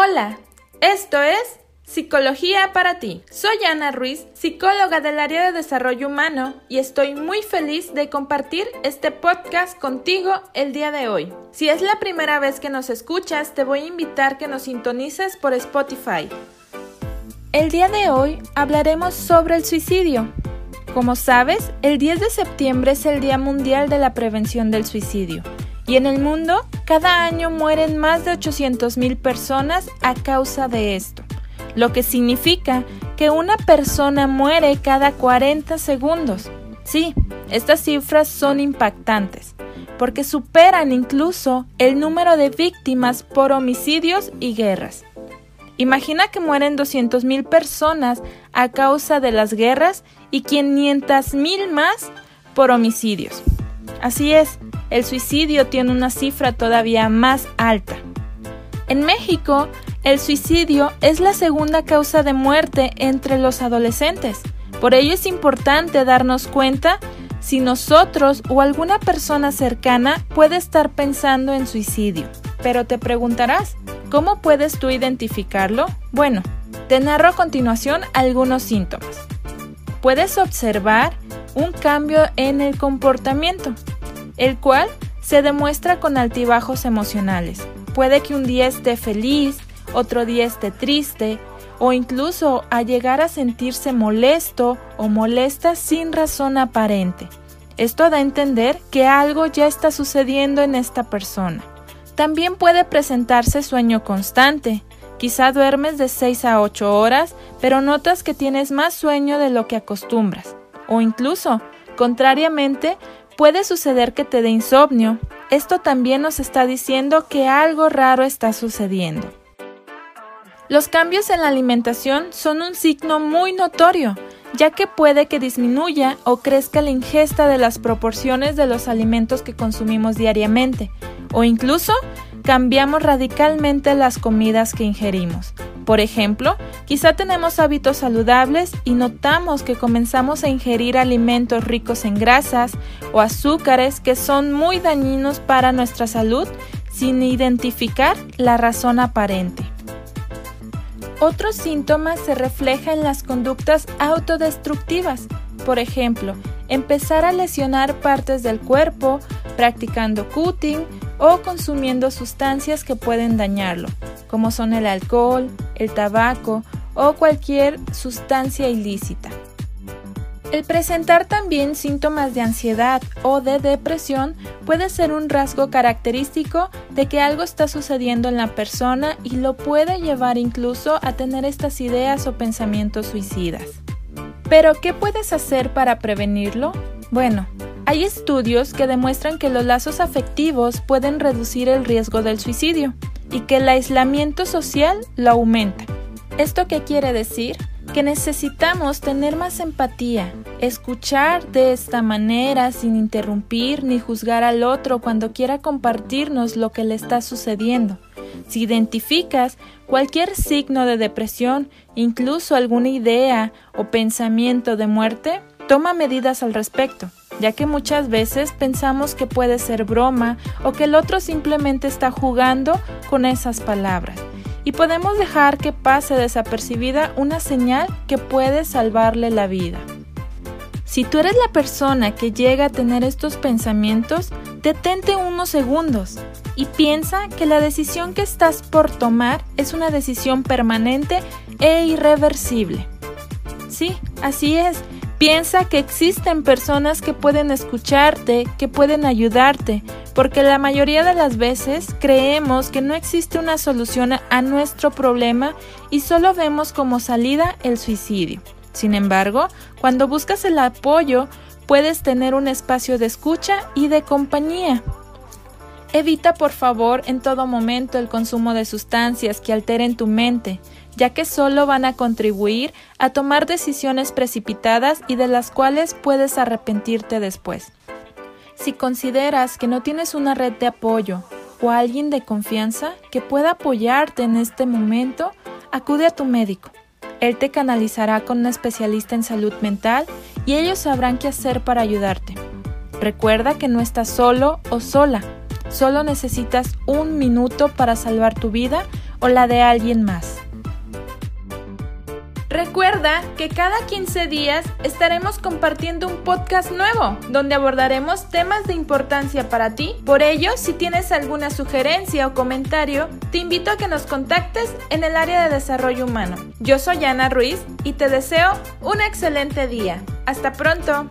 Hola, esto es Psicología para ti. Soy Ana Ruiz, psicóloga del área de desarrollo humano y estoy muy feliz de compartir este podcast contigo el día de hoy. Si es la primera vez que nos escuchas, te voy a invitar que nos sintonices por Spotify. El día de hoy hablaremos sobre el suicidio. Como sabes, el 10 de septiembre es el Día Mundial de la Prevención del Suicidio y en el mundo, cada año mueren más de 800.000 personas a causa de esto, lo que significa que una persona muere cada 40 segundos. Sí, estas cifras son impactantes, porque superan incluso el número de víctimas por homicidios y guerras. Imagina que mueren 200.000 personas a causa de las guerras y 500.000 más por homicidios. Así es, el suicidio tiene una cifra todavía más alta. En México, el suicidio es la segunda causa de muerte entre los adolescentes. Por ello es importante darnos cuenta si nosotros o alguna persona cercana puede estar pensando en suicidio. Pero te preguntarás, ¿cómo puedes tú identificarlo? Bueno, te narro a continuación algunos síntomas. Puedes observar un cambio en el comportamiento el cual se demuestra con altibajos emocionales. Puede que un día esté feliz, otro día esté triste, o incluso a llegar a sentirse molesto o molesta sin razón aparente. Esto da a entender que algo ya está sucediendo en esta persona. También puede presentarse sueño constante. Quizá duermes de 6 a 8 horas, pero notas que tienes más sueño de lo que acostumbras. O incluso, contrariamente, Puede suceder que te dé insomnio. Esto también nos está diciendo que algo raro está sucediendo. Los cambios en la alimentación son un signo muy notorio, ya que puede que disminuya o crezca la ingesta de las proporciones de los alimentos que consumimos diariamente, o incluso cambiamos radicalmente las comidas que ingerimos. Por ejemplo, quizá tenemos hábitos saludables y notamos que comenzamos a ingerir alimentos ricos en grasas o azúcares que son muy dañinos para nuestra salud sin identificar la razón aparente. Otros síntomas se reflejan en las conductas autodestructivas, por ejemplo, empezar a lesionar partes del cuerpo, practicando cutting o consumiendo sustancias que pueden dañarlo, como son el alcohol, el tabaco o cualquier sustancia ilícita. El presentar también síntomas de ansiedad o de depresión puede ser un rasgo característico de que algo está sucediendo en la persona y lo puede llevar incluso a tener estas ideas o pensamientos suicidas. Pero, ¿qué puedes hacer para prevenirlo? Bueno, hay estudios que demuestran que los lazos afectivos pueden reducir el riesgo del suicidio y que el aislamiento social lo aumenta. ¿Esto qué quiere decir? Que necesitamos tener más empatía, escuchar de esta manera sin interrumpir ni juzgar al otro cuando quiera compartirnos lo que le está sucediendo. Si identificas cualquier signo de depresión, incluso alguna idea o pensamiento de muerte, toma medidas al respecto ya que muchas veces pensamos que puede ser broma o que el otro simplemente está jugando con esas palabras. Y podemos dejar que pase desapercibida una señal que puede salvarle la vida. Si tú eres la persona que llega a tener estos pensamientos, detente unos segundos y piensa que la decisión que estás por tomar es una decisión permanente e irreversible. Sí, así es, Piensa que existen personas que pueden escucharte, que pueden ayudarte, porque la mayoría de las veces creemos que no existe una solución a nuestro problema y solo vemos como salida el suicidio. Sin embargo, cuando buscas el apoyo, puedes tener un espacio de escucha y de compañía. Evita por favor en todo momento el consumo de sustancias que alteren tu mente, ya que solo van a contribuir a tomar decisiones precipitadas y de las cuales puedes arrepentirte después. Si consideras que no tienes una red de apoyo o alguien de confianza que pueda apoyarte en este momento, acude a tu médico. Él te canalizará con un especialista en salud mental y ellos sabrán qué hacer para ayudarte. Recuerda que no estás solo o sola, solo necesitas un minuto para salvar tu vida o la de alguien más. Recuerda que cada 15 días estaremos compartiendo un podcast nuevo donde abordaremos temas de importancia para ti. Por ello, si tienes alguna sugerencia o comentario, te invito a que nos contactes en el área de desarrollo humano. Yo soy Ana Ruiz y te deseo un excelente día. Hasta pronto.